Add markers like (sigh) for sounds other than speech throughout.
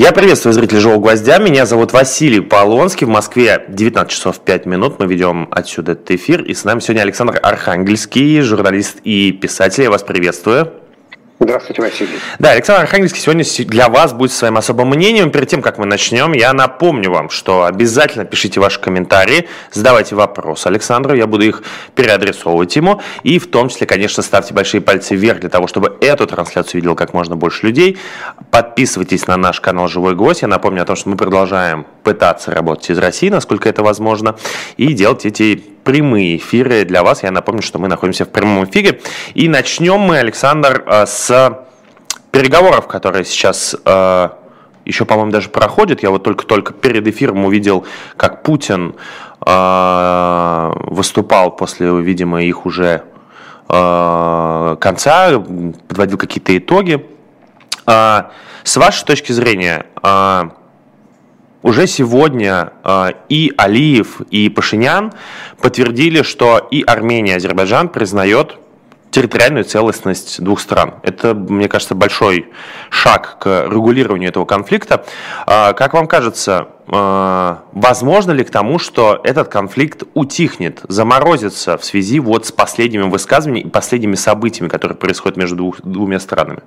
Я приветствую зрителей «Живого гвоздя». Меня зовут Василий Полонский. В Москве 19 часов 5 минут. Мы ведем отсюда этот эфир. И с нами сегодня Александр Архангельский, журналист и писатель. Я вас приветствую. Здравствуйте, Василий. Да, Александр Архангельский сегодня для вас будет своим особым мнением. Перед тем, как мы начнем, я напомню вам, что обязательно пишите ваши комментарии, задавайте вопросы Александру, я буду их переадресовывать ему. И в том числе, конечно, ставьте большие пальцы вверх для того, чтобы эту трансляцию видел как можно больше людей. Подписывайтесь на наш канал «Живой гость». Я напомню о том, что мы продолжаем пытаться работать из России, насколько это возможно, и делать эти прямые эфиры для вас. Я напомню, что мы находимся в прямом эфире. И начнем мы, Александр, э, с переговоров, которые сейчас э, еще, по-моему, даже проходят. Я вот только-только перед эфиром увидел, как Путин э, выступал после, видимо, их уже конца, подводил какие-то итоги. С вашей точки зрения, уже сегодня э, и Алиев, и Пашинян подтвердили, что и Армения, и Азербайджан признает территориальную целостность двух стран. Это, мне кажется, большой шаг к регулированию этого конфликта. Э, как вам кажется, э, возможно ли к тому, что этот конфликт утихнет, заморозится в связи вот с последними высказываниями и последними событиями, которые происходят между двух, двумя странами?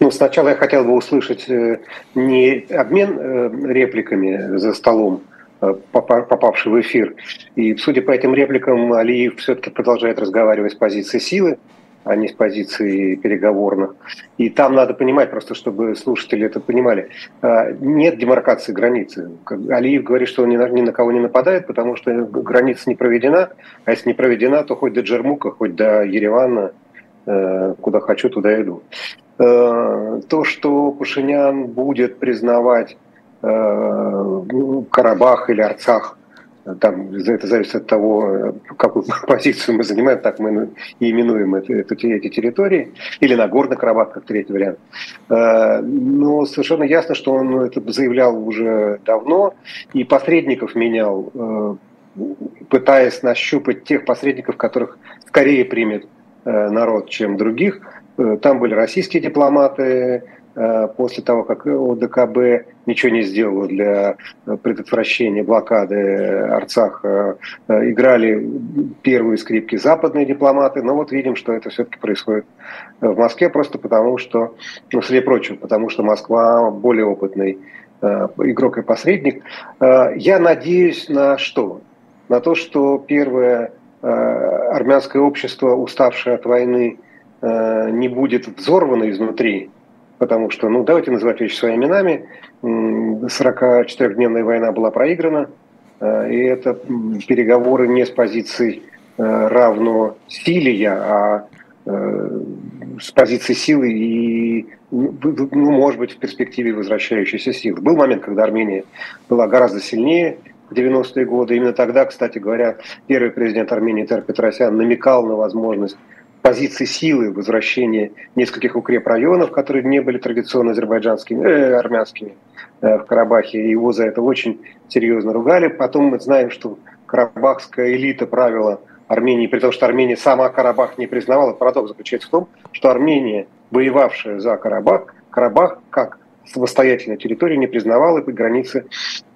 Ну, сначала я хотел бы услышать э, не обмен э, репликами за столом, э, попавший в эфир. И, судя по этим репликам, Алиев все-таки продолжает разговаривать с позиции силы, а не с позиции переговорных. И там надо понимать, просто чтобы слушатели это понимали, нет демаркации границы. Алиев говорит, что он ни на кого не нападает, потому что граница не проведена, а если не проведена, то хоть до Джермука, хоть до Еревана, куда хочу, туда иду. Э, то, что Пашинян будет признавать э, Карабах или Арцах, там, это зависит от того, какую (laughs) позицию мы занимаем, так мы и именуем это, это, эти территории, или Нагорный Карабах, как третий вариант. Э, но совершенно ясно, что он это заявлял уже давно, и посредников менял, пытаясь нащупать тех посредников, которых скорее примет народ, чем других – там были российские дипломаты, э, после того, как ОДКБ ничего не сделало для предотвращения блокады Арцаха, э, играли первые скрипки западные дипломаты, но вот видим, что это все-таки происходит в Москве просто потому, что, ну, среди прочего, потому что Москва более опытный игрок и посредник. Я надеюсь на что? На то, что первое армянское общество, уставшее от войны, Э, не будет взорвана изнутри, потому что, ну, давайте называть вещи своими именами, 44-дневная война была проиграна, э, и это переговоры не с позиции э, равно силе, а с позиции силы и, ну, может быть, в перспективе возвращающейся силы. Был момент, когда Армения была гораздо сильнее, в 90-е годы. Именно тогда, кстати говоря, первый президент Армении Тер Петросян намекал на возможность позиции силы возвращения нескольких укрепрайонов, которые не были традиционно азербайджанскими, э, армянскими э, в Карабахе. Его за это очень серьезно ругали. Потом мы знаем, что карабахская элита правила Армении, при том, что Армения сама Карабах не признавала. Парадокс заключается в том, что Армения, воевавшая за Карабах, Карабах как самостоятельная территория не признавала и границы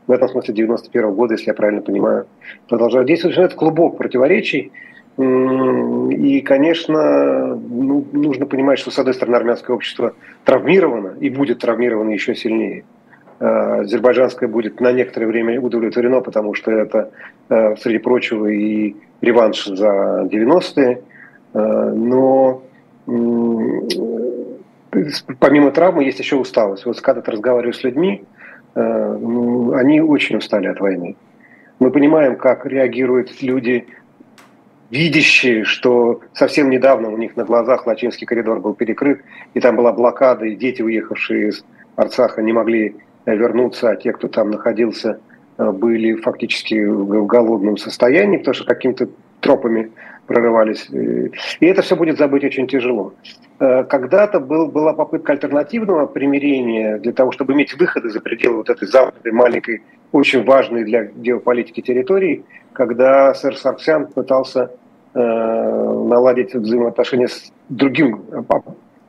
в этом смысле 91 -го года, если я правильно понимаю, продолжают действовать. Это клубок противоречий, и, конечно, ну, нужно понимать, что, с одной стороны, армянское общество травмировано и будет травмировано еще сильнее. А, азербайджанское будет на некоторое время удовлетворено, потому что это, а, среди прочего, и реванш за 90-е. А, но помимо травмы есть еще усталость. Вот когда ты разговариваешь с людьми, они очень устали от войны. Мы понимаем, как реагируют люди видящие, что совсем недавно у них на глазах Лачинский коридор был перекрыт, и там была блокада, и дети, уехавшие из Арцаха, не могли э, вернуться, а те, кто там находился, э, были фактически в голодном состоянии, потому что какими-то тропами прорывались. И это все будет забыть очень тяжело. Э, когда-то был, была попытка альтернативного примирения для того, чтобы иметь выходы за пределы вот этой западной маленькой, очень важной для геополитики территории, когда сэр Сарксян пытался э, наладить взаимоотношения с другим,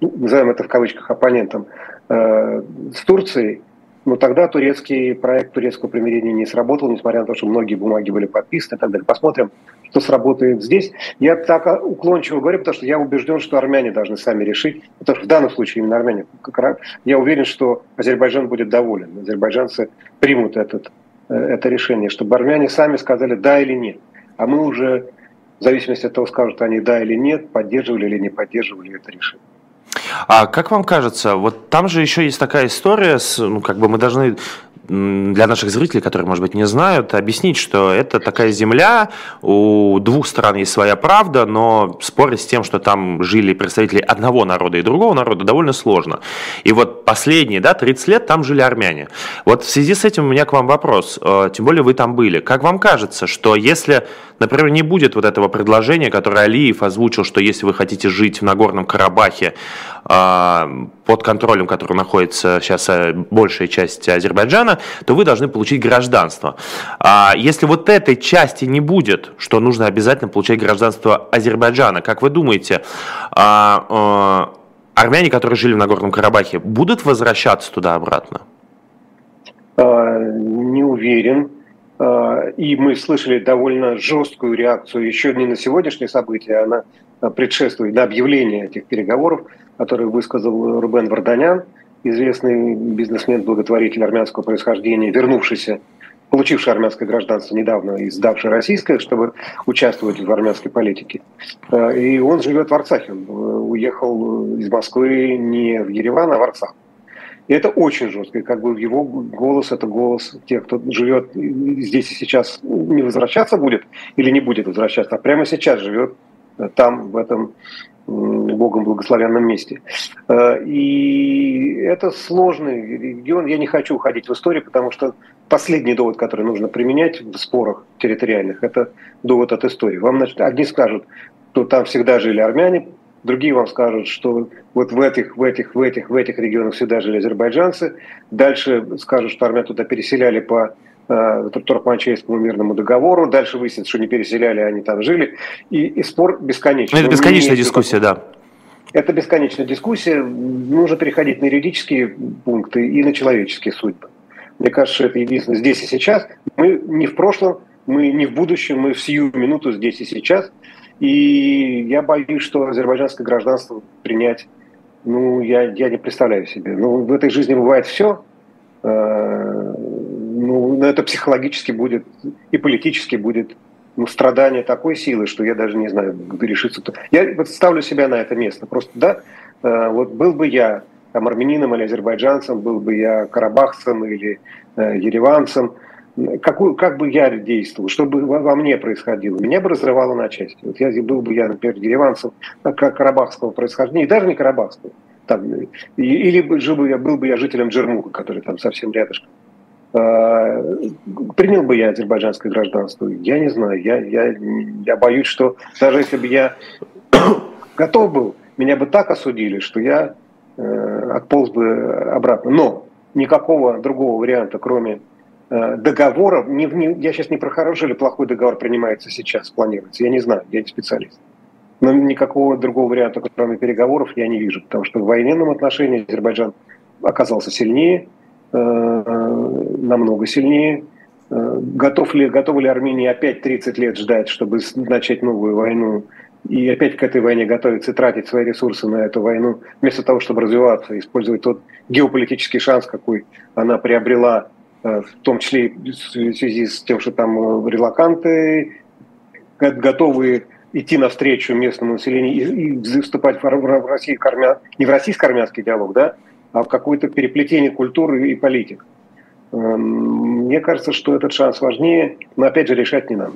ну, назовем это в кавычках, оппонентом э, с Турцией, но тогда турецкий проект турецкого примирения не сработал, несмотря на то, что многие бумаги были подписаны и так далее. Посмотрим, что сработает здесь. Я так уклончиво говорю, потому что я убежден, что армяне должны сами решить, потому что в данном случае именно армяне. Я уверен, что Азербайджан будет доволен. Азербайджанцы примут этот, э, это решение, чтобы армяне сами сказали да или нет. А мы уже, в зависимости от того, скажут они да или нет, поддерживали или не поддерживали это решение. А как вам кажется, вот там же еще есть такая история, с, ну, как бы мы должны для наших зрителей, которые, может быть, не знают, объяснить, что это такая земля, у двух сторон есть своя правда, но спорить с тем, что там жили представители одного народа и другого народа, довольно сложно. И вот последние, да, 30 лет там жили армяне. Вот в связи с этим у меня к вам вопрос, э, тем более вы там были. Как вам кажется, что если, например, не будет вот этого предложения, которое Алиев озвучил, что если вы хотите жить в Нагорном Карабахе э, под контролем, который находится сейчас э, большая часть Азербайджана, то вы должны получить гражданство. А если вот этой части не будет, что нужно обязательно получать гражданство Азербайджана, как вы думаете, а, а, армяне, которые жили в Нагорном Карабахе, будут возвращаться туда обратно? А, не уверен. А, и мы слышали довольно жесткую реакцию еще не на сегодняшнее событие, а на предшествует, на объявление этих переговоров, которые высказал Рубен Варданян известный бизнесмен, благотворитель армянского происхождения, вернувшийся, получивший армянское гражданство недавно и сдавший российское, чтобы участвовать в армянской политике. Э, и он живет в Арцахе. Он э, уехал из Москвы не в Ереван, а в Арцах. И это очень жестко. И как бы его голос – это голос тех, кто живет здесь и сейчас, не возвращаться будет или не будет возвращаться, а прямо сейчас живет там, в этом Богом благословенном месте. Э, и это сложный регион. Я не хочу уходить в историю, потому что последний довод, который нужно применять в спорах территориальных, это довод от истории. Вам значит, одни скажут, что там всегда жили армяне, другие вам скажут, что вот в этих, в этих, в этих, в этих регионах всегда жили азербайджанцы. Дальше скажут, что армян туда переселяли по э, Туркманчайскому мирному договору. Дальше выяснится, что не переселяли, они там жили. И, и спор бесконечный. Это бесконечная дискуссия, да. Это бесконечная дискуссия. Нужно переходить на юридические пункты и на человеческие судьбы. Мне кажется, что это единственное здесь и сейчас. Мы не в прошлом, мы не в будущем, мы в сию минуту здесь и сейчас. И я боюсь, что азербайджанское гражданство принять, ну, я, я не представляю себе. Ну, в этой жизни бывает все. Э, ну, это психологически будет и политически будет ну, страдание такой силы, что я даже не знаю, где решиться. Я вот ставлю себя на это место. Просто, да, э, вот был бы я там, армянином или азербайджанцем, был бы я карабахцем или э, ереванцем, какую, как бы я действовал, что бы во, во мне происходило, меня бы разрывало на части. Вот я был бы я, например, ереванцем как карабахского происхождения, даже не карабахского, там, или жил бы я, был бы я жителем Джермука, который там совсем рядышком. А, принял бы я азербайджанское гражданство? Я не знаю. Я, я, я боюсь, что даже если бы я (coughs) готов был, меня бы так осудили, что я э, отполз бы обратно. Но никакого другого варианта, кроме э, договоров, не, не, я сейчас не про хороший или плохой договор принимается сейчас, планируется. Я не знаю, я не специалист. Но никакого другого варианта, кроме переговоров, я не вижу, потому что в военном отношении Азербайджан оказался сильнее, намного сильнее. Э, готов ли, готова ли Армения опять 30 лет ждать, чтобы начать новую войну и опять к этой войне готовиться и тратить свои ресурсы на эту войну, вместо того, чтобы развиваться, использовать тот геополитический шанс, какой она приобрела, э, в том числе в связи с тем, что там релаканты готовы идти навстречу местному населению и, и вступать в, в России, не в российско-армянский диалог, да, а в какое-то переплетение культуры и политик. Эм, мне кажется, что этот шанс важнее, но опять же решать не нам.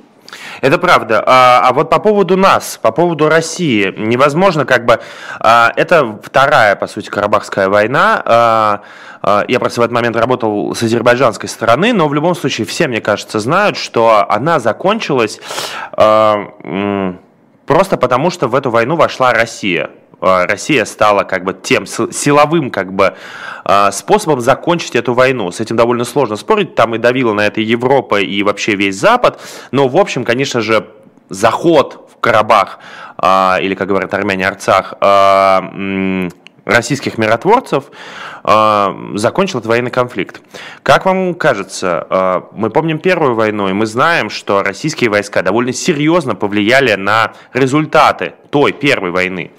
Это правда. А, а вот по поводу нас, по поводу России, невозможно как бы... А, это вторая, по сути, Карабахская война. А, а, я просто в этот момент работал с азербайджанской стороны, но в любом случае все, мне кажется, знают, что она закончилась а, просто потому, что в эту войну вошла Россия. А, Россия стала как бы тем силовым как бы а, способом закончить эту войну. С этим довольно сложно спорить, там и давила на это Европа и вообще весь Запад, но в общем, конечно же, заход в Карабах, а, или, как говорят армяне, Арцах, российских миротворцев э, закончил этот военный конфликт. Как вам кажется, э, мы помним Первую войну, и мы знаем, что российские войска довольно серьезно повлияли на результаты той первой войны.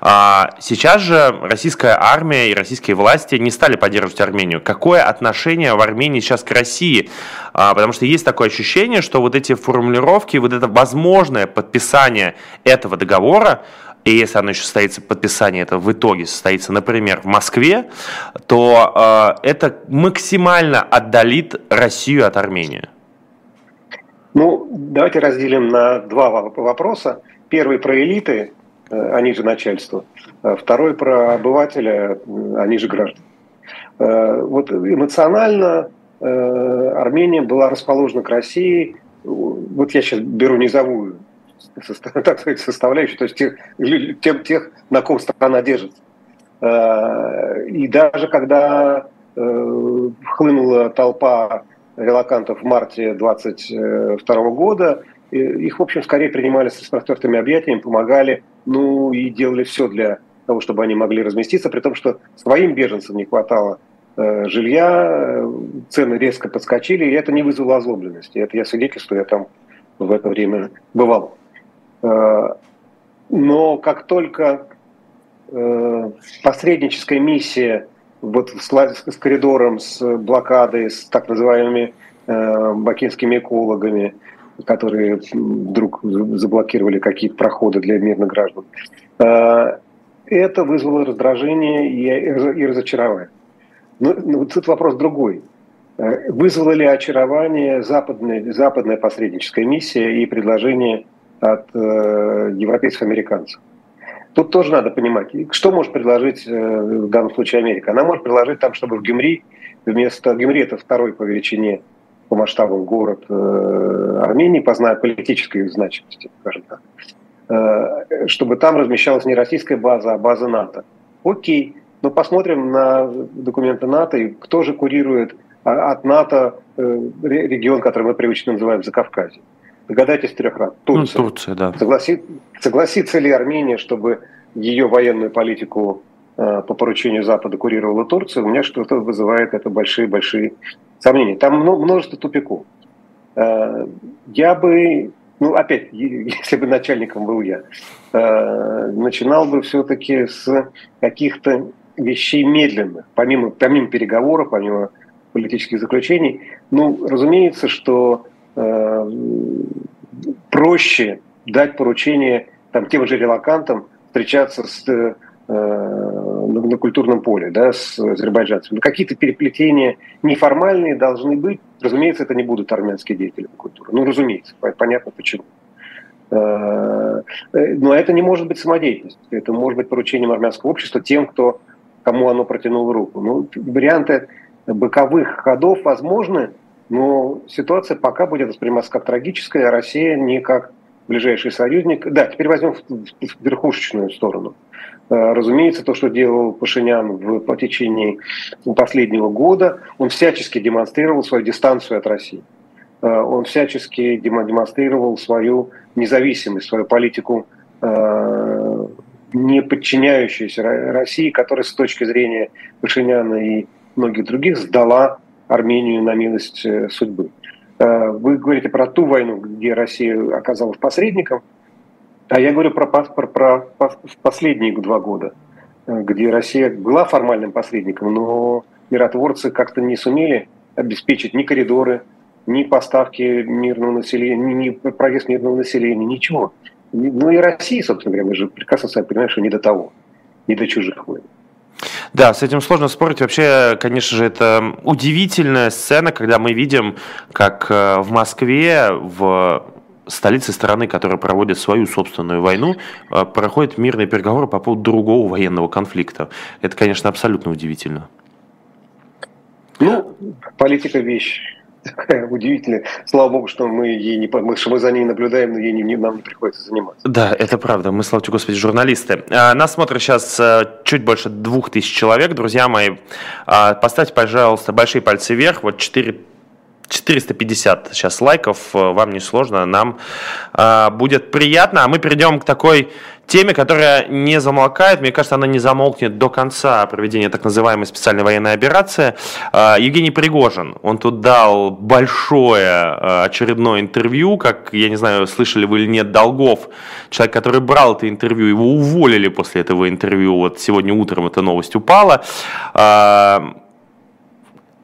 А сейчас же российская армия и российские власти не стали поддерживать Армению. Какое отношение в Армении сейчас к России? А, потому что есть такое ощущение, что вот эти формулировки, вот это возможное подписание этого договора, и если оно еще состоится, подписание это в итоге состоится, например, в Москве, то э, это максимально отдалит Россию от Армении. Ну, давайте разделим на два вопроса. Первый про элиты, э, они же начальство. А второй про обывателя, они же граждане. Э, вот эмоционально э, Армения была расположена к России. Вот я сейчас беру низовую (laughs) так сказать, составляющую, то есть тех, тем, тех, на ком страна держится. И даже когда хлынула толпа релакантов в марте 22 года, их, в общем, скорее принимали с распростертыми объятиями, помогали, ну и делали все для того, чтобы они могли разместиться, при том, что своим беженцам не хватало э, жилья, цены резко подскочили, и это не вызвало озлобленности. Это я свидетельствую, я там в это время бывал. Э, но как только э, посредническая миссия вот с, коридором, с блокадой, с так называемыми э, бакинскими экологами, которые вдруг заблокировали какие-то проходы для мирных граждан. Это вызвало раздражение и, разочарование. Но, тут вопрос другой. Вызвало ли очарование западная посредническая миссия и предложение от э, европейских американцев? Тут тоже надо понимать, что может предложить э, в данном случае Америка. Она может предложить там, чтобы в Гюмри вместо Гюмри это второй по величине по масштабам город э, Армении, по политической значимости, скажем так, э, чтобы там размещалась не российская база, а база НАТО. Окей, но посмотрим на документы НАТО и кто же курирует а, от НАТО регион, который мы привычно называем Закавказье. Догадайтесь трех раз. Турция. Ну, Турция, да. Согласи, согласится ли Армения, чтобы ее военную политику э, по поручению Запада курировала Турция? У меня что-то вызывает это большие-большие сомнения. Там множество тупиков. Э, я бы, ну опять, если бы начальником был я, э, начинал бы все-таки с каких-то вещей медленных, помимо, помимо переговоров, помимо политических заключений. Ну, разумеется, что проще дать поручение там, тем же релакантам встречаться с, э, на, культурном поле да, с азербайджанцами. Но какие-то переплетения неформальные должны быть. Разумеется, это не будут армянские деятели культуры. Ну, разумеется, понятно почему. Э, но это не может быть самодеятельностью. Это может быть поручением армянского общества тем, кто, кому оно протянуло руку. Ну, варианты боковых ходов возможны, но ситуация пока будет восприниматься как трагическая, а Россия не как ближайший союзник. Да, теперь возьмем верхушечную сторону. Э, разумеется, то, что делал Пашинян в, по течение последнего года, он всячески демонстрировал свою дистанцию от России. Э, он всячески демонстрировал свою независимость, свою политику э, не подчиняющуюся России, которая с точки зрения Пашиняна и многих других сдала Армению на милость э, судьбы. Э, вы говорите про ту войну, где Россия оказалась посредником, а я говорю про, про, про последние два года, э, где Россия была формальным посредником, но миротворцы как-то не сумели обеспечить ни коридоры, ни поставки мирного населения, ни, проезд мирного населения, ничего. Ну и России, собственно говоря, мы же прекрасно сами понимаем, что не до того, не до чужих войн. Да, с этим сложно спорить. Вообще, конечно же, это удивительная сцена, когда мы видим, как э, в Москве, в столице страны, которая проводит свою собственную войну, э, проходят мирные переговоры по поводу другого военного конфликта. Это, конечно, абсолютно удивительно. Ну, политика вещь (laughs) такая удивительная. Слава богу, что мы, ей не, мы, что мы за ней наблюдаем, но ей не, нам не приходится заниматься. Да, это правда. Мы, слава тебе, Господи, журналисты. А, нас смотрят сейчас э, чуть больше двух тысяч человек. Друзья мои, а, поставьте, пожалуйста, большие пальцы вверх. Вот четыре 450 сейчас лайков, э, вам не сложно, нам э, будет приятно. А мы перейдем к такой теме, которая не замолкает. Мне кажется, она не замолкнет до конца проведения так называемой специальной военной операции. Э, Евгений Пригожин, он тут дал большое э, очередное интервью, как, я не знаю, слышали вы или нет, Долгов, человек, который брал это интервью, его уволили после этого интервью, вот сегодня утром эта новость упала. Э,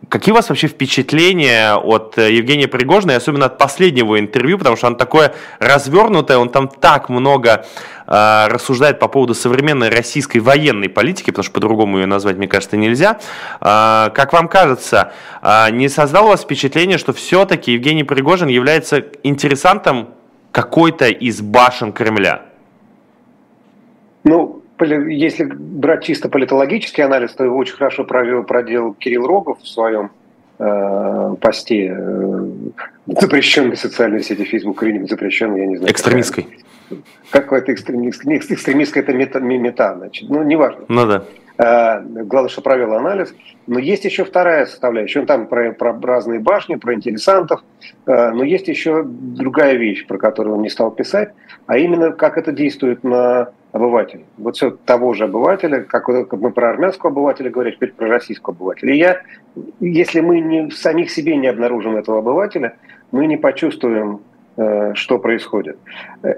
Какие у вас вообще впечатления от э, Евгения Пригожина, и особенно от последнего интервью, потому что он такое развернутое, он там так много э, рассуждает по поводу современной российской военной политики, потому что по-другому ее назвать, мне кажется, нельзя. Э, как вам кажется, э, не создало у вас впечатление, что все-таки Евгений Пригожин является интересантом какой-то из башен Кремля? Ну, если брать чисто политологический анализ, то его очень хорошо провел, проделал Кирилл Рогов в своем э, посте э, запрещенной социальной сети Facebook или не запрещенной, я не знаю. Экстремистской. Какой-то экстремистской. Экстремистская это мета, мета, значит. Ну, неважно. Ну да. Э, главное, что провел анализ. Но есть еще вторая составляющая. Он там про, про разные башни, про интересантов. Э, но есть еще другая вещь, про которую он не стал писать, а именно как это действует на обывателя. Вот все того же обывателя, как, мы про армянского обывателя говорим, теперь про российского обывателя. И я, если мы не, самих себе не обнаружим этого обывателя, мы не почувствуем, э, что происходит.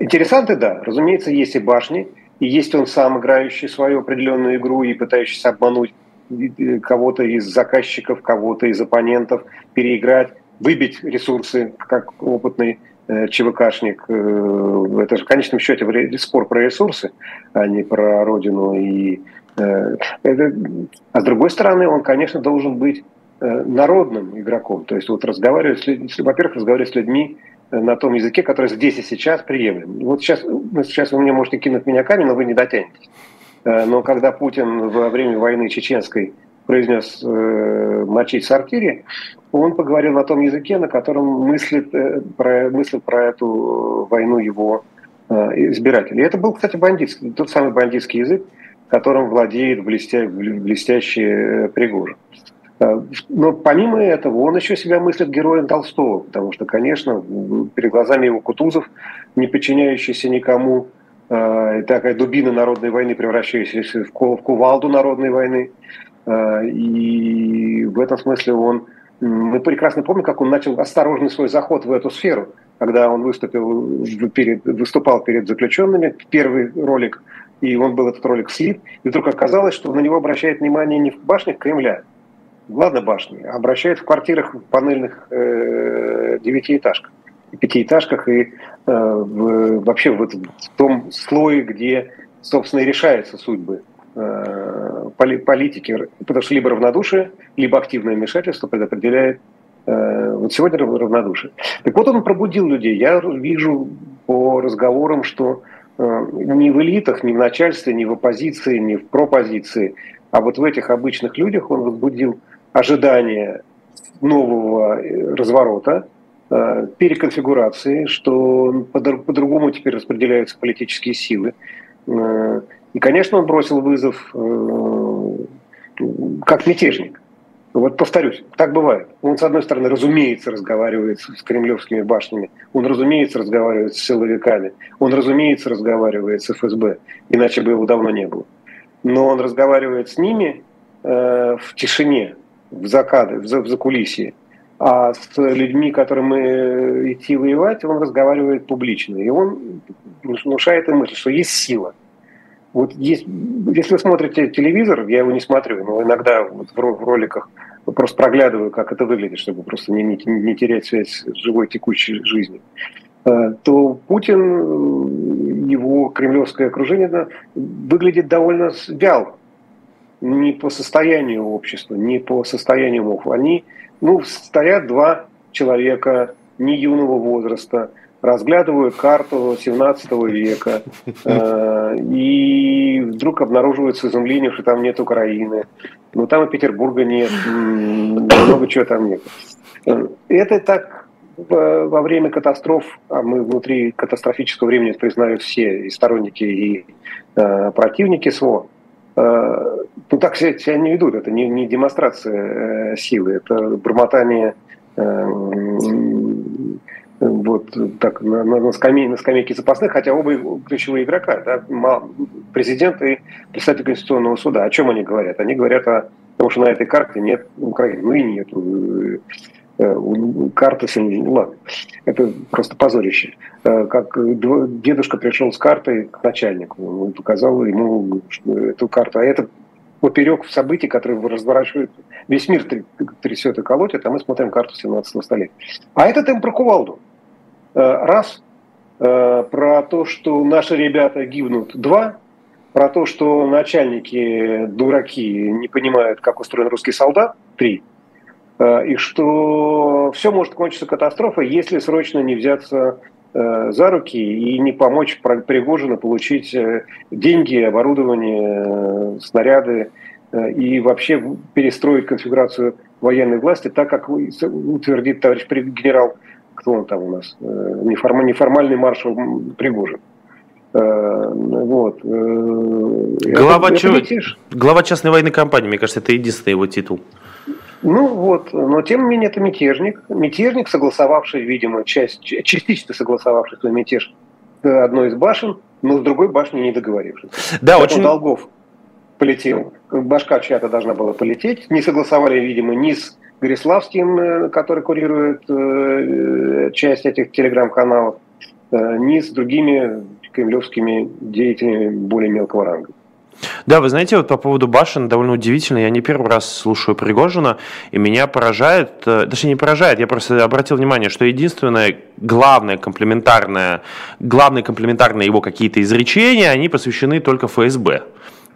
Интересанты, да, разумеется, есть и башни, и есть он сам, играющий свою определенную игру и пытающийся обмануть э, кого-то из заказчиков, кого-то из оппонентов, переиграть, выбить ресурсы, как опытный э, ЧВКшник. Э, это же в конечном счете спор про ресурсы, а не про родину. И, это... А с другой стороны, он, конечно, должен быть народным игроком. То есть вот разговаривать с людьми, во-первых, разговаривать с людьми, на том языке, который здесь и сейчас приемлем. Вот сейчас, ну, сейчас вы мне можете кинуть меня камень, но вы не дотянетесь. Э, но когда Путин во время войны чеченской произнес э, мочить сортире, он поговорил на том языке, на котором мыслит, э, про, мыслит про эту войну его э, избиратели. И это был, кстати, бандитский, тот самый бандитский язык, которым владеет блестя, блестящий э, Пригожин. Э, но помимо этого, он еще себя мыслит героем Толстого, потому что, конечно, перед глазами его Кутузов, не подчиняющийся никому, э, такая дубина народной войны, превращающаяся в кувалду народной войны. Э, и в этом смысле он... Мы прекрасно помним, как он начал осторожный свой заход в эту сферу, когда он выступил перед, выступал перед заключенными, первый ролик, и он был этот ролик слит, и вдруг оказалось, что на него обращает внимание не в башнях Кремля, Ладно башни, обращают в квартирах в панельных э, девятиэтажках, пятиэтажках и э, в, вообще в, в том слое, где, собственно, и решаются судьбы политики. Потому что либо равнодушие, либо активное вмешательство предопределяет э, вот сегодня равнодушие. Так вот он пробудил людей. Я вижу по разговорам, что э, ни в элитах, ни в начальстве, ни в оппозиции, ни в пропозиции, а вот в этих обычных людях он возбудил ожидание нового э, разворота, э, переконфигурации, что по-другому теперь распределяются политические силы. Э, и, конечно, он бросил вызов как мятежник. Вот повторюсь, так бывает. Он, с одной стороны, разумеется, разговаривает с кремлевскими башнями, он, разумеется, разговаривает с силовиками, он, разумеется, разговаривает с ФСБ, иначе бы его давно не было. Но он разговаривает с ними э, в тишине, в закады, в, закулисье. А с людьми, которым мы идти воевать, он разговаривает публично. И он внушает им мысль, что есть сила. Вот есть, если вы смотрите телевизор, я его не смотрю, но иногда вот в роликах просто проглядываю, как это выглядит, чтобы просто не, не, не терять связь с живой текущей жизнью э, то Путин, его кремлевское окружение выглядит довольно вяло не по состоянию общества, не по состоянию умов. Они, ну, стоят два человека не юного возраста, разглядывают карту 17 века, э, и вдруг обнаруживают с изумлением, что там нет Украины, ну там и Петербурга нет, много чего там нет. Это так во время катастроф, а мы внутри катастрофического времени признают все и сторонники, и э, противники СВО, ну так себя, себя не ведут, это не, не демонстрация э, силы, это бормотание вот так на, на, скамей, на скамейке запасных, хотя оба ключевые игрока, да, президент и председатель Конституционного суда. О чем они говорят? Они говорят о том, что на этой карте нет Украины. Ну и нет. Э, карта сильнее. Ну ладно, это просто позорище. Э, как дедушка пришел с картой к начальнику, он показал ему эту карту. А это поперек событий, которые разворачивают весь мир трясет и колотит, а мы смотрим карту 17 столетия. А этот им про кувалду. Э, раз, э, про то, что наши ребята гибнут. Два, про то, что начальники дураки не понимают, как устроен русский солдат. Три, э, и что все может кончиться катастрофой, если срочно не взяться за руки и не помочь Пригожину получить деньги, оборудование, снаряды и вообще перестроить конфигурацию военной власти так, как утвердит товарищ генерал кто он там у нас, э, неформальный, маршал Пригожин. Э, вот. Э, глава, это, чего? Это Глава частной военной компании, мне кажется, это единственный его титул. Ну вот, но тем не менее это мятежник. Мятежник, согласовавший, видимо, часть, частично согласовавший свой мятеж одной из башен, но с другой башни не договорившись. Да, очень... Долгов полетел. Башка чья-то должна была полететь. Не согласовали, видимо, ни с Гориславским, э, который курирует э, часть этих телеграм-каналов, э, ни с другими кремлевскими деятелями более мелкого ранга. Да, вы знаете, вот по поводу башен довольно удивительно. Я не первый раз слушаю Пригожина, и меня поражает, даже не поражает, я просто обратил внимание, что единственное главное комплементарное, главные комплементарные его какие-то изречения, они посвящены только ФСБ.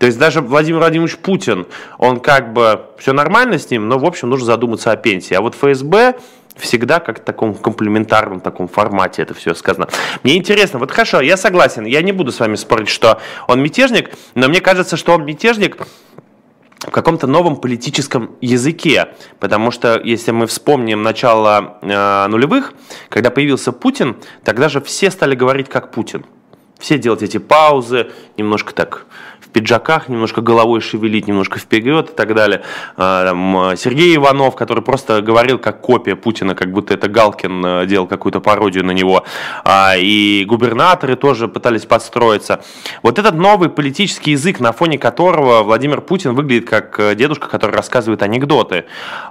То есть даже Владимир Владимирович Путин, он как бы все нормально с ним, но в общем нужно задуматься о пенсии. А вот ФСБ всегда как в таком комплементарном таком формате это все сказано. Мне интересно, вот хорошо, я согласен, я не буду с вами спорить, что он мятежник, но мне кажется, что он мятежник в каком-то новом политическом языке, потому что если мы вспомним начало э, нулевых, когда появился Путин, тогда же все стали говорить как Путин. Все делать эти паузы, немножко так пиджаках, немножко головой шевелить, немножко вперед и так далее. А, Сергей Иванов, который просто говорил как копия Путина, как будто это Галкин э, делал какую-то пародию на него. А, и губернаторы тоже пытались подстроиться. Вот этот новый политический язык, на фоне которого Владимир Путин выглядит как э, дедушка, который рассказывает анекдоты.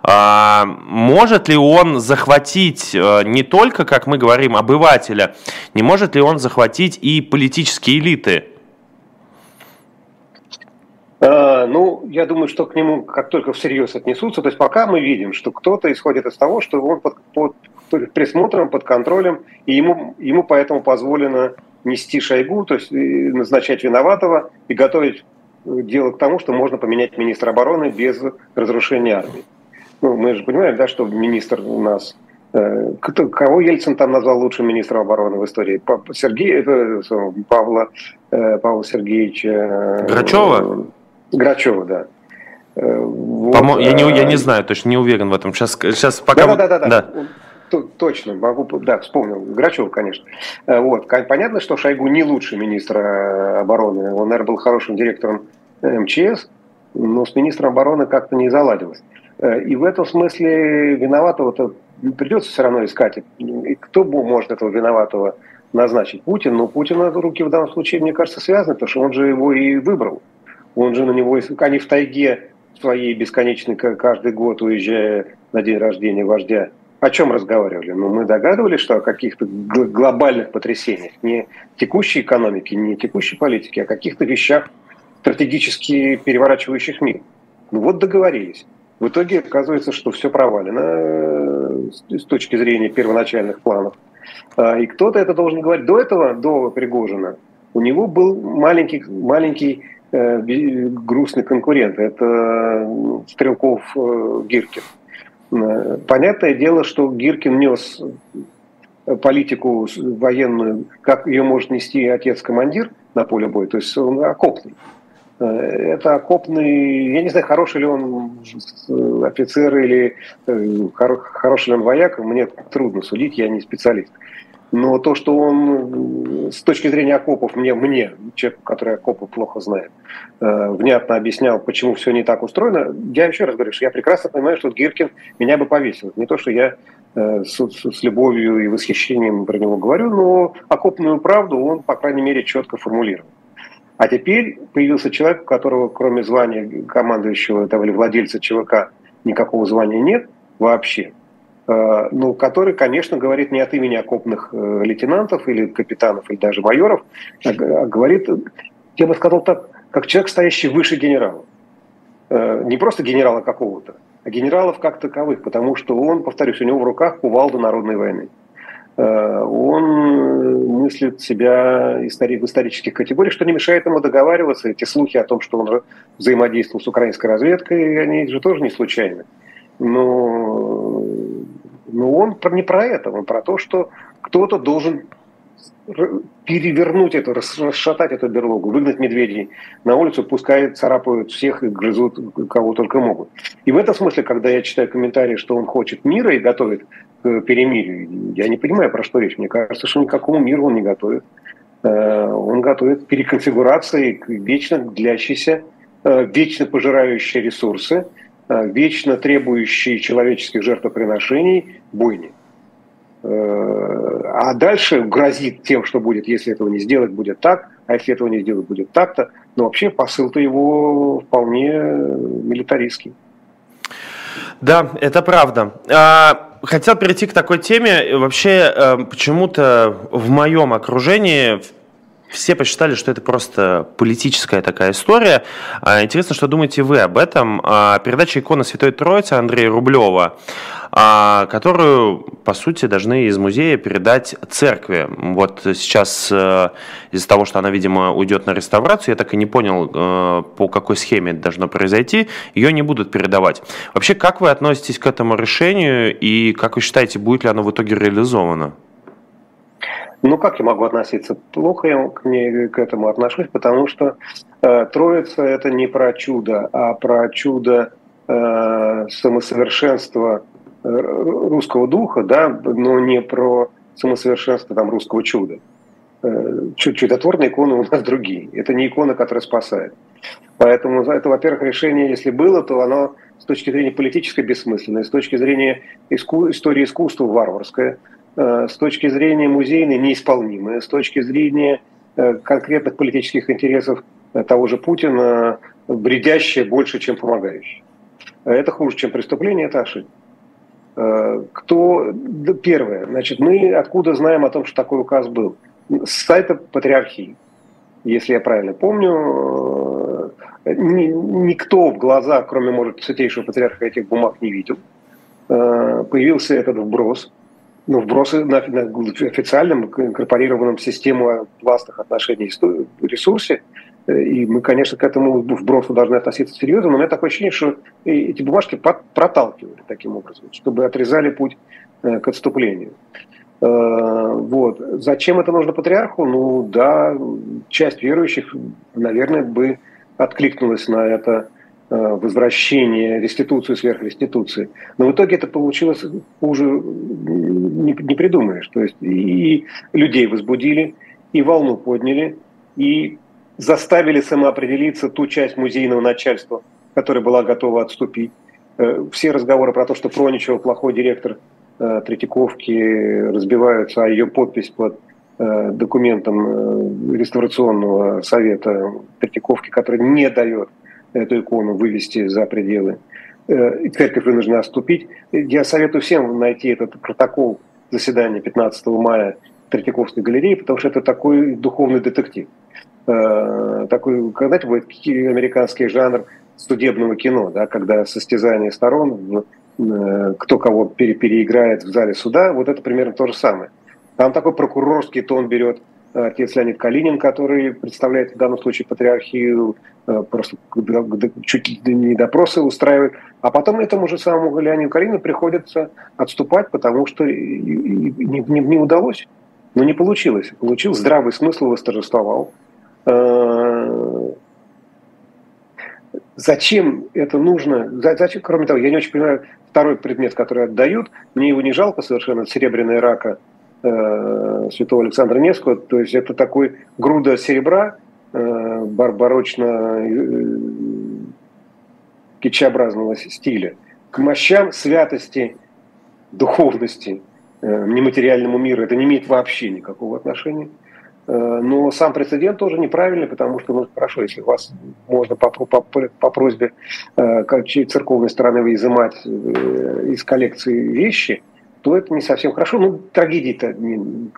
А, может ли он захватить э, не только, как мы говорим, обывателя, не может ли он захватить и политические элиты? Э, ну, я думаю, что к нему как только всерьез отнесутся, то есть пока мы видим, что кто-то исходит из того, что он под, под присмотром, под контролем, и ему, ему поэтому позволено нести шайгу, то есть назначать виноватого и готовить дело к тому, что можно поменять министра обороны без разрушения армии. Ну, мы же понимаем, да, что министр у нас э, кто, кого Ельцин там назвал лучшим министром обороны в истории? Сергей, Павла, э, Павла Сергеевича... Грачева? Грачева, да. Э, вот, я, не, я не знаю, точно не уверен в этом. Сейчас, сейчас пока... Да, да, да, да. да. Точно, могу, да, вспомнил. Грачев, конечно. Э, вот. Понятно, что Шойгу не лучший министр э, обороны. Он, наверное, был хорошим директором МЧС, но с министром обороны как-то не заладилось. И в этом смысле виноватого-то придется все равно искать. И кто может этого виноватого назначить? Путин. Но Путина руки в данном случае, мне кажется, связаны, потому что он же его и выбрал. Он же на него, они в тайге своей бесконечной каждый год уезжая на день рождения вождя, о чем разговаривали? Ну, мы догадывались, что о каких-то глобальных потрясениях, не текущей экономики, не текущей политики, а о каких-то вещах, стратегически переворачивающих мир. Ну вот договорились. В итоге оказывается, что все провалено э, с точки зрения первоначальных планов. А, и кто-то это должен говорить. До этого, до Пригожина, у него был маленький, маленький грустный конкурент. Это ну, Стрелков э, Гиркин. Э, понятное дело, что Гиркин нес политику военную, как ее может нести отец-командир на поле боя, то есть он окопный. Это окопный, я не знаю, хороший ли он офицер или хороший ли он вояк, мне трудно судить, я не специалист. Но то, что он с точки зрения окопов, мне, мне человек, который окопы плохо знает, э, внятно объяснял, почему все не так устроено, я еще раз говорю, что я прекрасно понимаю, что Гиркин меня бы повесил. Не то, что я э, с, с любовью и восхищением про него говорю, но окопную правду он, по крайней мере, четко формулировал. А теперь появился человек, у которого, кроме звания командующего этого или владельца ЧВК, никакого звания нет вообще – Э, ну, который, конечно, говорит не от имени окопных э, лейтенантов или капитанов, или даже майоров, а, а говорит, я бы сказал так, как человек, стоящий выше генерала. Э, не просто генерала какого-то, а генералов как таковых, потому что он, повторюсь, у него в руках кувалда народной войны. Он мыслит себя в исторических категориях, что не мешает ему договариваться. Эти слухи о том, что он взаимодействовал с украинской разведкой, они же тоже не случайны. Но но он не про это, он про то, что кто-то должен перевернуть это, расшатать эту берлогу, выгнать медведей на улицу, пускай царапают всех и грызут кого только могут. И в этом смысле, когда я читаю комментарии, что он хочет мира и готовит к перемирию, я не понимаю, про что речь. Мне кажется, что никакому миру он не готовит. Э, он готовит переконфигурации вечно длящейся, э, вечно пожирающие ресурсы, вечно требующие человеческих жертвоприношений бойни. Э, а дальше грозит тем, что будет, если этого не сделать, будет так, а если этого не сделать, будет так-то. Но вообще посыл-то его вполне милитаристский. Да, это правда. А, хотел перейти к такой теме. Вообще, э, почему-то в моем окружении все посчитали, что это просто политическая такая история. А, интересно, что думаете вы об этом. А, передача «Икона Святой Троицы» Андрея Рублева, а, которую, по сути, должны из музея передать церкви. Вот сейчас э, из-за того, что она, видимо, уйдет на реставрацию, я так и не понял, э, по какой схеме это должно произойти, ее не будут передавать. Вообще, как вы относитесь к этому решению и как вы считаете, будет ли оно в итоге реализовано? Ну, как я могу относиться? Плохо я к, ней, к этому отношусь, потому что э, Троица – это не про чудо, а про чудо э, самосовершенства э, русского духа, да, но не про самосовершенство там, русского чуда. Э, чудотворные иконы у нас другие. Это не икона, которая спасает. Поэтому это, во-первых, решение, если было, то оно с точки зрения политической бессмысленное, с точки зрения иску, истории искусства варварское – с точки зрения музейной неисполнимые, с точки зрения э, конкретных политических интересов э, того же Путина бредящее больше, чем помогающее. Это хуже, чем преступление, это ошибка. Кто первое? Значит, мы откуда знаем о том, что такой указ был? С сайта патриархии. Если я правильно помню, никто в глаза, кроме, может, святейшего патриарха, этих бумаг не видел. Появился этот вброс ну, вбросы на, на официальном инкорпорированном систему пластах отношений ресурсе. Э, и мы, конечно, к этому вбросу должны относиться серьезно, но у меня такое ощущение, что эти бумажки проталкивали таким образом, чтобы отрезали путь э, к отступлению. Э, вот. Зачем это нужно патриарху? Ну да, часть верующих, наверное, бы откликнулась на это возвращение, реституцию сверх реституции. Но в итоге это получилось хуже не, не придумаешь. То есть и людей возбудили, и волну подняли, и заставили самоопределиться ту часть музейного начальства, которая была готова отступить. Э, все разговоры про то, что Проничева плохой директор э, Третьяковки разбиваются, а ее подпись под документом реставрационного совета Третьяковки, который не дает эту икону вывести за пределы. Э, церковь вынуждена отступить. Я советую всем найти этот протокол заседания 15 мая Третьяковской галереи, потому что это такой духовный детектив. Э, такой, когда-то будет американский жанр судебного кино, да, когда состязание сторон, э, кто кого пере переиграет в зале суда, вот это примерно то же самое. Там такой прокурорский тон берет отец Леонид Калинин, который представляет в данном случае патриархию, э, просто чуть ли не допросы устраивает. А потом этому же самому Леониду Калинину приходится отступать, потому что не, не, не удалось. Но не получилось. Получил здравый смысл, восторжествовал. Э, зачем это нужно? Зачем, кроме того, я не очень понимаю второй предмет, который отдают. Мне его не жалко совершенно, серебряная рака – э, святого Александра Невского. То есть это такой груда серебра, э, барочно э, кичеобразного стиля, к мощам святости, духовности, э, нематериальному миру. Это не имеет вообще никакого отношения. Но сам прецедент тоже неправильный, потому что, ну, хорошо, если вас можно по, по, по просьбе э, церковной стороны изымать э, из коллекции вещи, то это не совсем хорошо. Ну, трагедии-то,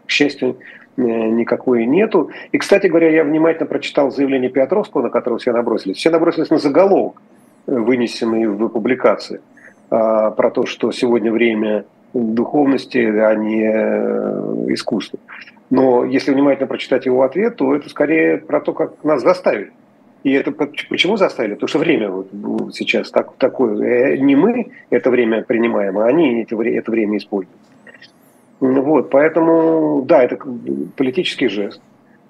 к счастью, э, никакой нету. И, кстати говоря, я внимательно прочитал заявление Петровского, на которого все набросились. Все набросились на заголовок, вынесенный в публикации, а, про то, что сегодня время духовности, а не искусства. Но если внимательно прочитать его ответ, то это скорее про то, как нас заставили. И это почему заставили? Потому что время вот сейчас так, такое. Э, не мы это время принимаем, а они это, это время используют. Вот, поэтому, да, это политический жест.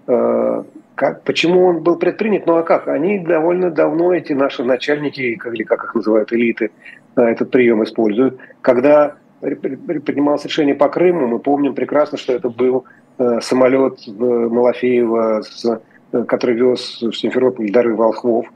Э, как, почему он был предпринят? Ну а как? Они довольно давно, эти наши начальники, или как их называют, элиты, э, этот прием используют. Когда принималось решение по Крыму, мы помним прекрасно, что это был самолет в Малафеево, э, который вез в Симферополь дары волхвов,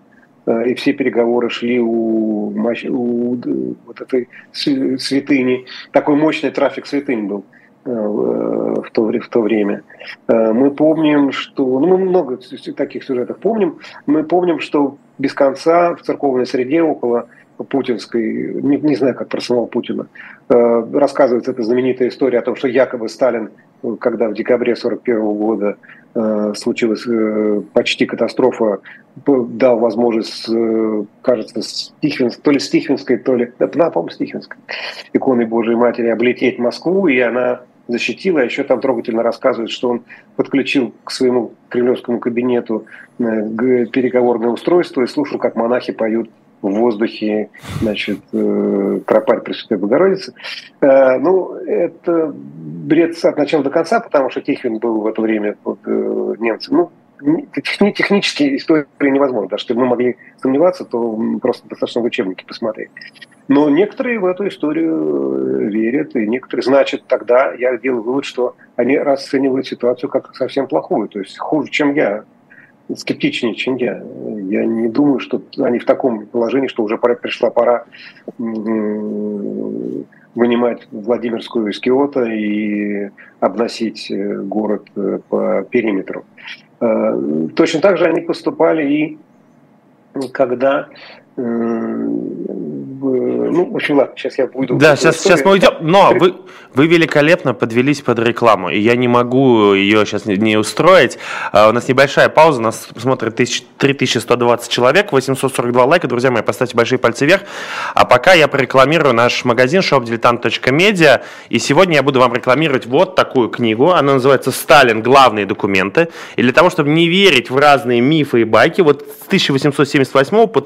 э, и все переговоры шли у, у вот этой святыни. Такой мощный трафик святынь был в то, в то время. Мы помним, что... Ну, мы много таких сюжетов помним. Мы помним, что без конца в церковной среде около путинской, не, не знаю, как про самого Путина, рассказывается эта знаменитая история о том, что якобы Сталин когда в декабре 1941 года э, случилась э, почти катастрофа, дал возможность, э, кажется, Стихвинс, то ли Стихвинской, то ли, да, по-моему, Стихвинской, иконы Божией Матери облететь Москву, и она защитила. Еще там трогательно рассказывает, что он подключил к своему кремлевскому кабинету э, переговорное устройство и слушал, как монахи поют в воздухе, значит, э, тропарь Пресвятой Богородицы. Э, ну, это бред от начала до конца, потому что Тихвин был в это время под э, немцем. Ну, технически история невозможна. Даже если мы могли сомневаться, то просто достаточно в учебнике посмотреть. Но некоторые в эту историю верят, и некоторые, значит, тогда я делаю вывод, что они расценивают ситуацию как совсем плохую, то есть хуже, чем я скептичнее, чем я. Я не думаю, что они в таком положении, что уже пора, пришла пора вынимать Владимирскую из Киота и обносить э, город э, по периметру. Э, точно так же они поступали и когда ну, в общем, ладно, сейчас я уйду. Да, сейчас, сейчас мы уйдем. Но вы, вы великолепно подвелись под рекламу, и я не могу ее сейчас не, не устроить. Uh, у нас небольшая пауза, нас смотрит 3120 человек, 842 лайка. Друзья мои, поставьте большие пальцы вверх. А пока я прорекламирую наш магазин shopdiletant.media, и сегодня я буду вам рекламировать вот такую книгу. Она называется «Сталин. Главные документы». И для того, чтобы не верить в разные мифы и байки, вот с 1878 по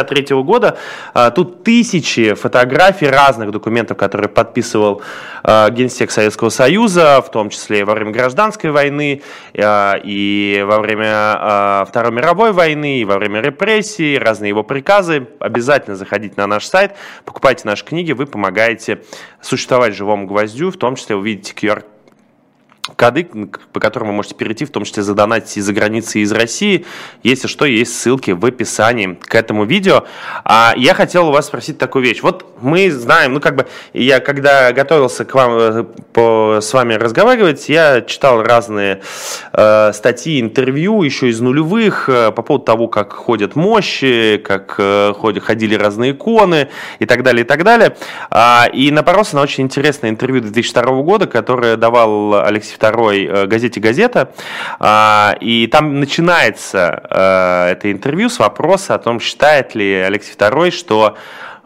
1953 года uh, тут тысячи фотографий разных документов, которые подписывал э, Генсек Советского Союза, в том числе и во время гражданской войны, э, и во время э, Второй мировой войны, и во время репрессий, разные его приказы. Обязательно заходите на наш сайт, покупайте наши книги, вы помогаете существовать живому гвоздю, в том числе увидите QR коды, по которым вы можете перейти, в том числе задонатить из-за границы из России. Если что, есть ссылки в описании к этому видео. А я хотел у вас спросить такую вещь. Вот мы знаем, ну как бы, я когда готовился к вам э, по, с вами разговаривать, я читал разные э, статьи, интервью еще из нулевых э, по поводу того, как ходят мощи, как э, ходят, ходили разные иконы и так далее, и так далее. А, и напоролся на очень интересное интервью 2002 года, которое давал Алексей II э, газете «Газета», а, и там начинается э, это интервью с вопроса о том, считает ли Алексей II, что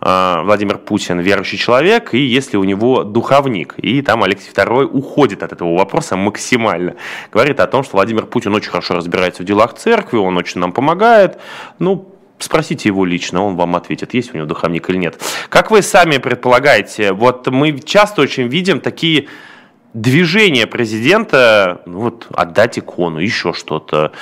э, Владимир Путин верующий человек, и если у него духовник. И там Алексей II уходит от этого вопроса максимально. Говорит о том, что Владимир Путин очень хорошо разбирается в делах церкви, он очень нам помогает. Ну, Спросите его лично, он вам ответит, есть у него духовник или нет. Как вы сами предполагаете, вот мы часто очень видим такие движение президента, ну вот отдать икону, еще что-то,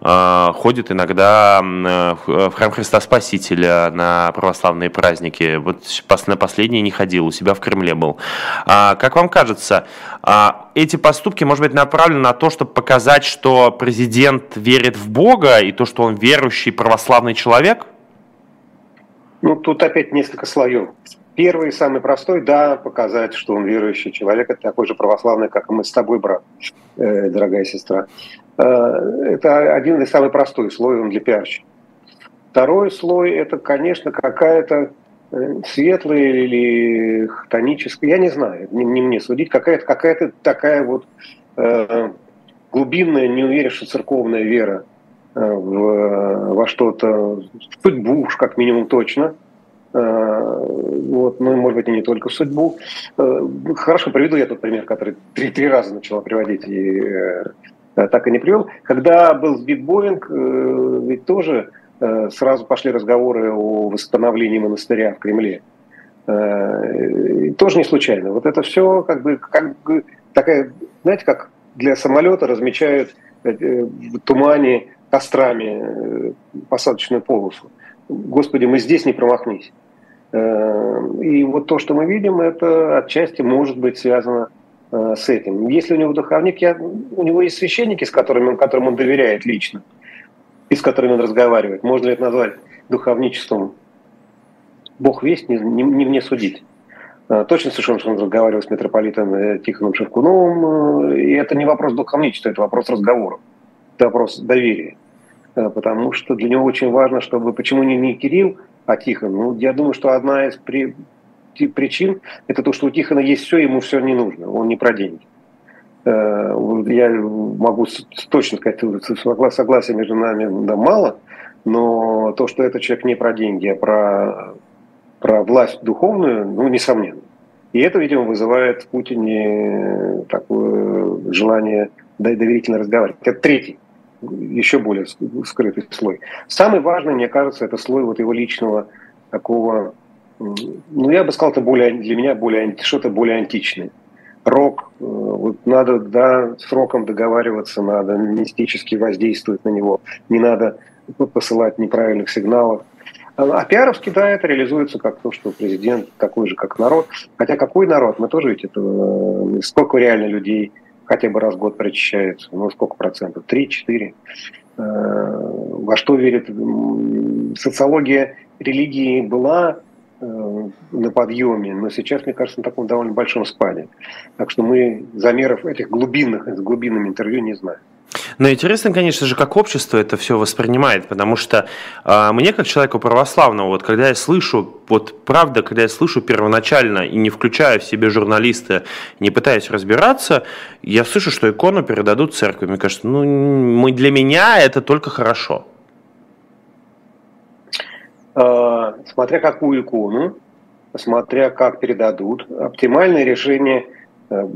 а, ходит иногда в храм Христа Спасителя на православные праздники. Вот на последний не ходил, у себя в Кремле был. А, как вам кажется, а, эти поступки, может быть, направлены на то, чтобы показать, что президент верит в Бога и то, что он верующий православный человек? Ну, тут опять несколько слоев. Первый, самый простой, да, показать, что он верующий человек, это такой же православный, как и мы с тобой, брат, э, дорогая сестра. Э, это один из самых простой слой, он для пиарщика. Второй слой – это, конечно, какая-то э, светлая или хтоническая, я не знаю, не, не мне судить, какая-то какая такая вот э, глубинная, не уверен, церковная вера э, в, во что-то, в судьбу уж как минимум точно – Э, вот, ну, может быть, и не только судьбу. Э, хорошо, приведу я тот пример, который три, три раза начала приводить и э, так и не привел. Когда был сбит Боинг, ведь тоже сразу пошли разговоры о восстановлении монастыря в Кремле. Тоже не случайно. Вот это все как бы, как бы такая, знаете, как для самолета размечают в тумане кострами посадочную полосу. Господи, мы здесь не промахнись. Э, и вот то, что мы видим, это отчасти может быть связано э, с этим. Если у него духовник, я, у него есть священники, с которыми, которым он доверяет лично, и с которыми он разговаривает. Можно ли это назвать духовничеством? Бог весть, не, не, не мне судить. Э, точно совершенно, что он разговаривал с митрополитом Тихоном Шевкуновым, и это не вопрос духовничества, это вопрос разговоров, это вопрос доверия. Потому что для него очень важно, чтобы почему не, не Кирилл, а Тихон. Ну, я думаю, что одна из при, причин это то, что у Тихона есть все, ему все не нужно, он не про деньги. Э, я могу точно сказать, согласия между нами да, мало, но то, что этот человек не про деньги, а про, про власть духовную, ну, несомненно. И это, видимо, вызывает в Путине такое желание доверительно разговаривать. Это третий еще более скрытый слой. Самый важный, мне кажется, это слой вот его личного такого, ну, я бы сказал, это более, для меня более, что-то более античное. Рок, э, вот надо, да, с роком договариваться надо, мистически воздействовать на него, не надо посылать неправильных сигналов. А пиаровски, да, это реализуется как то, что президент такой же, как народ. Хотя какой народ? Мы тоже ведь это... Э, сколько реально людей хотя бы раз в год прочищается. Ну, сколько процентов? Три, четыре. Э, во что верит социология религии была э, на подъеме, но сейчас, мне кажется, на таком довольно большом спаде. Так что мы замеров этих глубинных, с глубинными интервью не знаем. Но интересно, конечно же, как общество это все воспринимает, потому что э, мне, как человеку православному, вот когда я слышу, вот правда, когда я слышу первоначально и не включая в себе журналиста, не пытаясь разбираться, я слышу, что икону передадут церкви. Мне кажется, ну, мы, для меня это только хорошо. Э, смотря какую икону, смотря как передадут, оптимальное решение э,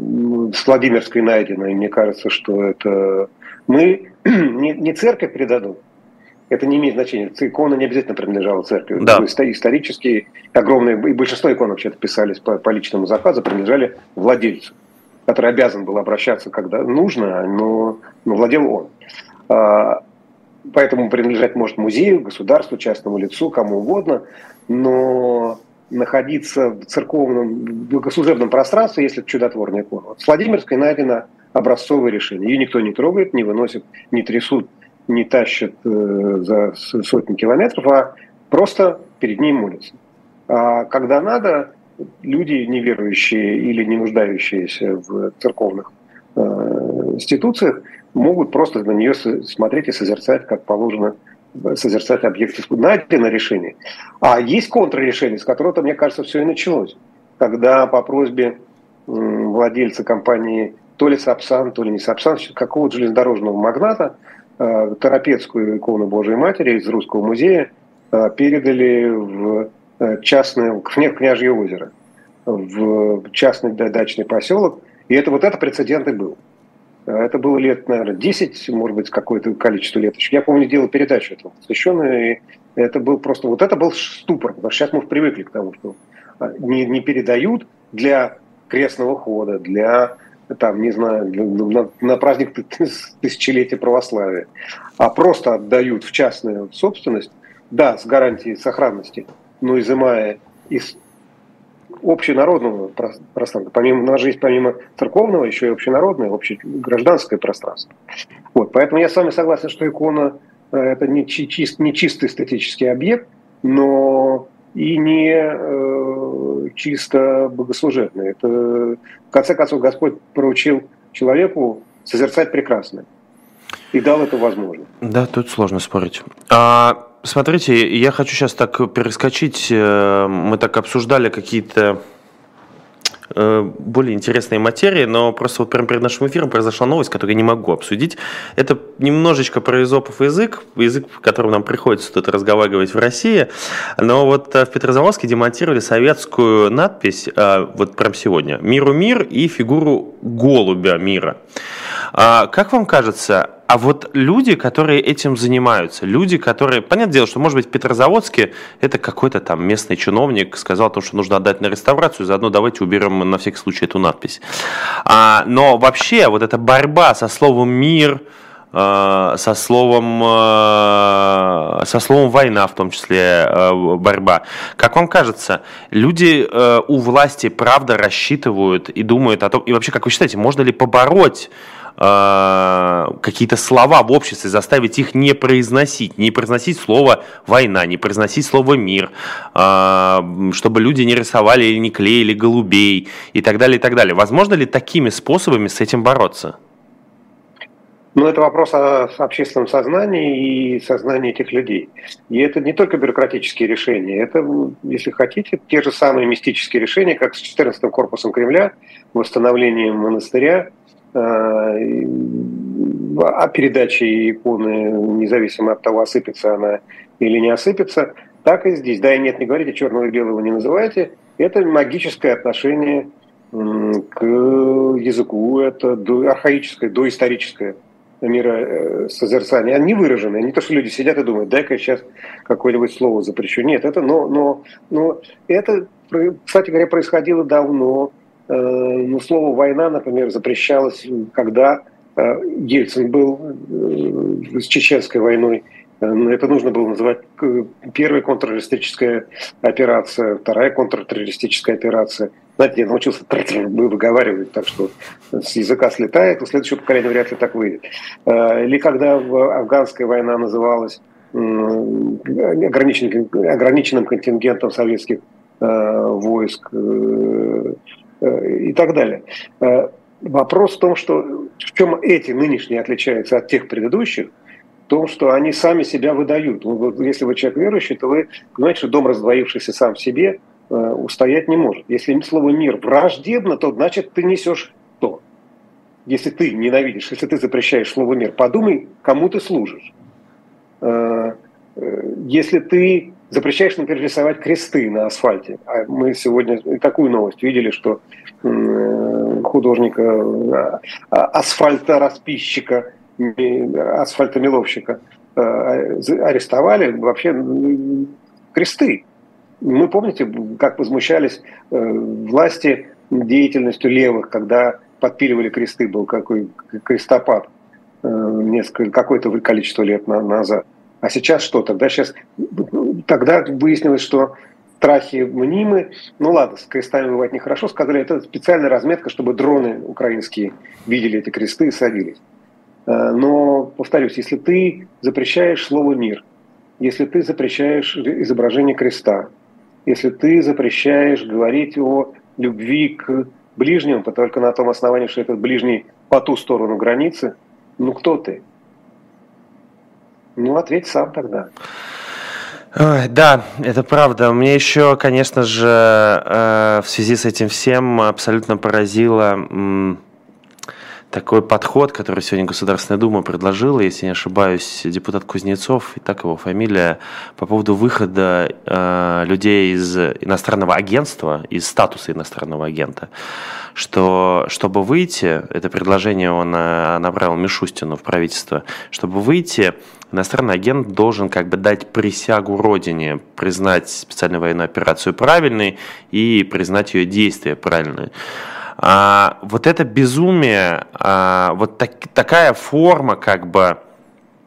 с Владимирской найдено, и мне кажется, что это мы (clears throat) не, не церковь предадут, это не имеет значения. Икона не обязательно принадлежала церкви. Да. Исторически огромное, и большинство икон вообще писались по, по личному заказу, принадлежали владельцу, который обязан был обращаться, когда нужно, но, но владел он. А, поэтому принадлежать может музею, государству, частному лицу, кому угодно, но находиться в церковном, в служебном пространстве, если это чудотворная икона. Вот с Владимирской найдено образцовое решение. Ее никто не трогает, не выносит, не трясут, не тащат э, за сотни километров, а просто перед ней молятся. А когда надо, люди неверующие или не нуждающиеся в церковных э, институциях могут просто на нее смотреть и созерцать, как положено созерцать объект искусства. Найдено решение. А есть контррешение, с которого, мне кажется, все и началось. Когда по просьбе владельца компании то ли Сапсан, то ли не Сапсан, какого-то железнодорожного магната, э, Торопецкую икону Божией Матери из Русского музея э, передали в э, частное, в Княжье озеро, в частный дачный поселок. И это вот это прецедент и был. Это было лет, наверное, 10, может быть, какое-то количество лет. Я помню, делал передачу этому посвященную, и это был просто, вот это был ступор, потому что сейчас мы привыкли к тому, что не, не передают для крестного хода, для там, не знаю, на, на праздник (laughs) тысячелетия православия, а просто отдают в частную собственность, да, с гарантией сохранности, но изымая из общенародного пространства. Помимо, у нас же есть помимо церковного еще и общенародное, общегражданское пространство. Вот, поэтому я с вами согласен, что икона э, это не, чист, не чистый эстетический объект, но и не э, чисто богослужебный. Это, в конце концов, Господь поручил человеку созерцать прекрасное и дал эту возможность. Да, тут сложно спорить. А, смотрите, я хочу сейчас так перескочить. Э, мы так обсуждали какие-то более интересные материи, но просто вот прямо перед нашим эфиром произошла новость, которую я не могу обсудить. Это немножечко про изопов язык, язык, которым нам приходится тут разговаривать в России, но вот э, в Петрозаводске демонтировали советскую надпись, э, вот прям сегодня, «Миру мир» и фигуру голубя мира. А как вам кажется, а вот люди, которые этим занимаются, люди, которые, понятное дело, что, может быть, в Петрозаводске это какой-то там местный чиновник сказал то, что нужно отдать на реставрацию, заодно давайте уберем на всякий случай эту надпись. А, но вообще вот эта борьба со словом «мир», э, со словом, э, со словом война, в том числе э, борьба. Как вам кажется, люди у власти правда рассчитывают и думают о том, и вообще, как вы считаете, можно ли побороть Э, какие-то слова в обществе, заставить их не произносить, не произносить слово война, не произносить слово мир, э, чтобы люди не рисовали или не клеили голубей и так далее, и так далее. Возможно ли такими способами с этим бороться? Ну, это вопрос о общественном сознании и сознании этих людей. И это не только бюрократические решения, это, если хотите, те же самые мистические решения, как с 14-м корпусом Кремля, восстановлением монастыря, о передаче иконы, независимо от того, осыпется она или не осыпется, так и здесь. Да и нет, не говорите черного и белого не называйте. Это магическое отношение к языку, это архаическое, доисторическое миросозерцание. Они выражены, не то, что люди сидят и думают, дай-ка сейчас какое-нибудь слово запрещу. Нет, это, но, но, но это, кстати говоря, происходило давно, ну, слово «война», например, запрещалось, когда э, Ельцин был э, с Чеченской войной. Это нужно было называть первая контртеррористическая операция, вторая контртеррористическая операция. Знаете, я научился (laughs) выговаривать, так что с языка слетает, у следующего поколения вряд ли так выйдет. Или когда афганская война называлась ограниченным, ограниченным контингентом советских войск, Э, и так далее. Э, вопрос в том, что в чем эти нынешние отличаются от тех предыдущих, в том, что они сами себя выдают. Если вы человек верующий, то вы понимаете, что дом, раздвоившийся сам в себе, э, устоять не может. Если слово «мир» враждебно, то значит ты несешь то. Если ты ненавидишь, если ты запрещаешь слово «мир», подумай, кому ты служишь. Если ты запрещаешь, например, рисовать кресты на асфальте. А мы сегодня такую новость видели, что художника, а, асфальторасписчика, асфальтомеловщика э, арестовали вообще кресты. Мы помните, как возмущались э, власти деятельностью левых, когда подпиливали кресты, был какой крестопад э, несколько, какое-то количество лет назад. А сейчас что? Тогда сейчас, тогда выяснилось, что страхи мнимы. Ну ладно, с крестами бывает нехорошо. Сказали, это специальная разметка, чтобы дроны украинские видели эти кресты и садились. Э, но, повторюсь, если ты запрещаешь слово «мир», если ты запрещаешь изображение креста, если ты запрещаешь говорить о любви к ближнему, только на том основании, что этот ближний по ту сторону границы, ну кто ты? Ну, ответь сам тогда. Ой, да, это правда. Мне еще, конечно же, э, в связи с этим всем абсолютно поразило такой подход, который сегодня Государственная Дума предложила, если не ошибаюсь, депутат Кузнецов, и так его фамилия, по поводу выхода э, людей из иностранного агентства, из статуса иностранного агента, что чтобы выйти, это предложение он э, направил Мишустину в правительство, чтобы выйти, иностранный агент должен как бы дать присягу родине, признать специальную военную операцию правильной и признать ее действия правильные. А, вот это безумие, а, вот так, такая форма как бы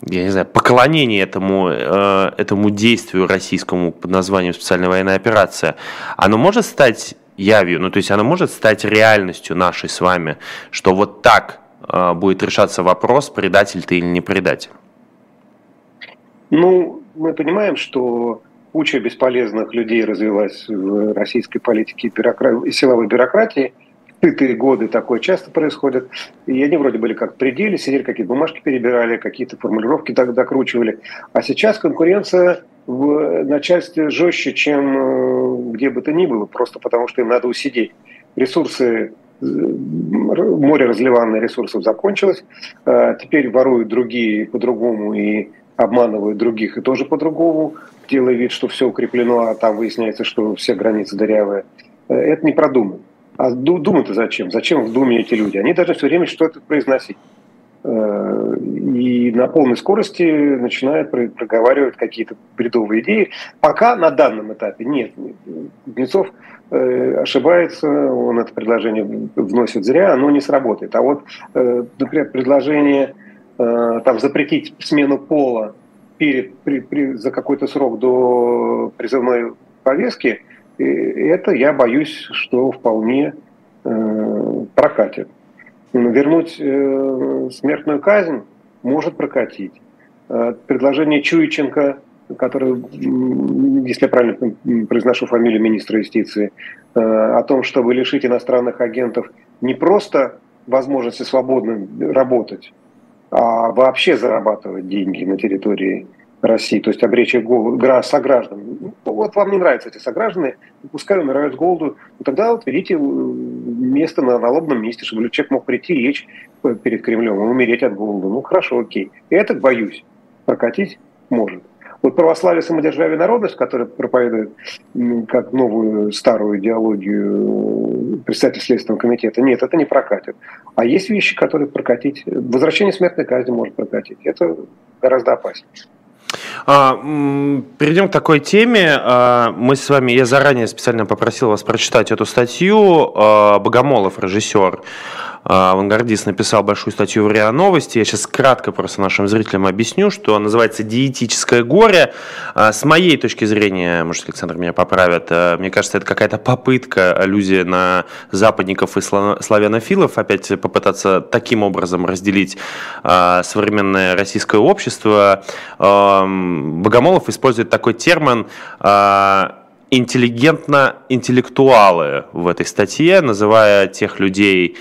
я не знаю, поклонение этому, э, этому действию российскому под названием специальная военная операция, оно может стать явью, ну то есть оно может стать реальностью нашей с вами, что вот так э, будет решаться вопрос, предатель ты или не предатель? Ну, мы понимаем, что куча бесполезных людей развилась в российской политике и силовой бюрократии – сытые годы такое часто происходит. И они вроде были как пределе, сидели, какие-то бумажки перебирали, какие-то формулировки так докручивали. А сейчас конкуренция в начальстве жестче, чем э, где бы то ни было, просто потому что им надо усидеть. Ресурсы э, море разливанных ресурсов закончилось, э, теперь воруют другие по-другому и обманывают других и тоже по-другому, делая вид, что все укреплено, а там выясняется, что все границы дырявые. Это не продумано. А думать-то зачем? Зачем в Думе эти люди? Они должны все время что-то произносить. Э, и на полной скорости начинают проговаривать какие-то бредовые идеи. Пока на данном этапе нет. Кузнецов э, ошибается, он это предложение вносит зря, оно не сработает. А вот, э, например, предложение там, запретить смену пола перед, при, при, за какой-то срок до призывной повестки – и это, я боюсь, что вполне э, прокатит. Вернуть э, смертную казнь может прокатить. Э, предложение Чуйченко, который, если я правильно произношу фамилию министра юстиции, о том, чтобы лишить иностранных агентов не просто возможности свободно работать, а вообще зарабатывать деньги на территории России, то есть обречь их голоду, сограждан. Ну, вот вам не нравятся эти сограждане, пускай умирают с голоду, ну, тогда вот берите э, место на налобном месте, чтобы человек мог прийти и лечь перед Кремлем и умереть от голода. Ну хорошо, окей. Это, боюсь, прокатить может. Вот православие, самодержавие, народность, которая проповедует как новую старую идеологию председатель Следственного комитета, нет, это не прокатит. А есть вещи, которые прокатить. Возвращение смертной казни может прокатить. Это гораздо опаснее. А, перейдем к такой теме. А, мы с вами, я заранее специально попросил вас прочитать эту статью. А, Богомолов, режиссер, авангардист, написал большую статью в РИА Новости. Я сейчас кратко просто нашим зрителям объясню, что называется «Диетическое горе». С моей точки зрения, может, Александр меня поправит, мне кажется, это какая-то попытка, аллюзия на западников и славянофилов, опять попытаться таким образом разделить современное российское общество Богомолов использует такой термин а, интеллигентно-интеллектуалы в этой статье, называя тех людей,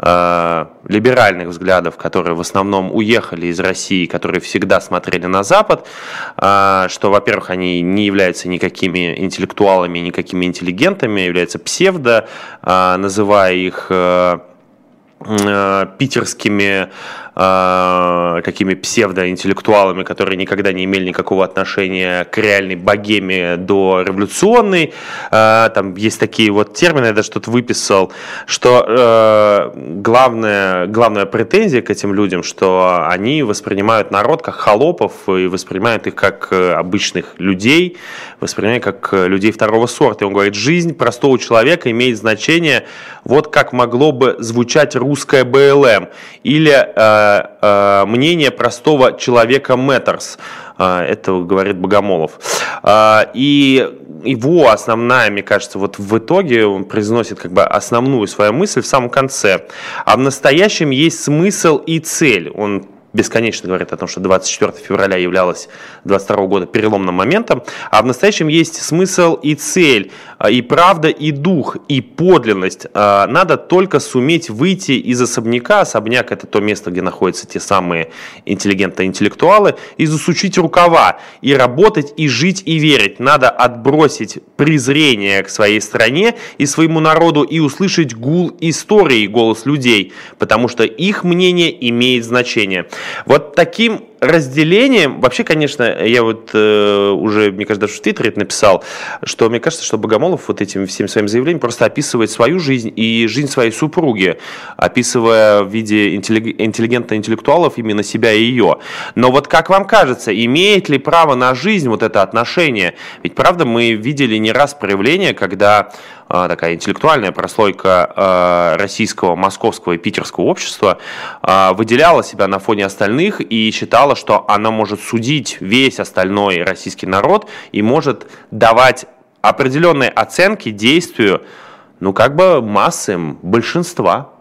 а, либеральных взглядов, которые в основном уехали из России, которые всегда смотрели на Запад, а, что, во-первых, они не являются никакими интеллектуалами, никакими интеллигентами, являются псевдо, называя их питерскими э, такими псевдоинтеллектуалами, которые никогда не имели никакого отношения к реальной богеме до революционной. Э, там есть такие вот термины, я даже что-то выписал, что э, главная, главная претензия к этим людям, что они воспринимают народ как холопов и воспринимают их как э, обычных людей, воспринимают как э, людей второго сорта. И он говорит, жизнь простого человека имеет значение вот как могло бы звучать русская БЛМ или э, э, мнение простого человека Matters. Э, это говорит Богомолов. Э, и его основная, мне кажется, вот в итоге он произносит как бы основную свою мысль в самом конце. А в настоящем есть смысл и цель. Он бесконечно говорит о том, что 24 февраля являлось 22 года переломным моментом, а в настоящем есть смысл и цель, а, и правда, и дух, и подлинность. А, надо только суметь выйти из особняка, особняк это то место, где находятся те самые интеллигенты-интеллектуалы, и засучить рукава, и работать, и жить, и верить. Надо отбросить презрение к своей стране и своему народу, и услышать гул истории, голос людей, потому что их мнение имеет значение. Вот таким разделение, вообще, конечно, я вот э, уже, мне кажется, даже в Твиттере это написал, что мне кажется, что Богомолов вот этим всем своим заявлением просто описывает свою жизнь и жизнь своей супруги, описывая в виде интеллигента-интеллектуалов именно себя и ее. Но вот как вам кажется, имеет ли право на жизнь вот это отношение? Ведь, правда, мы видели не раз проявление, когда такая интеллектуальная прослойка а, российского, московского и питерского общества а, выделяла себя на фоне остальных и считала, что она может судить весь остальной российский народ и может давать определенные оценки действию, ну, как бы массы, большинства.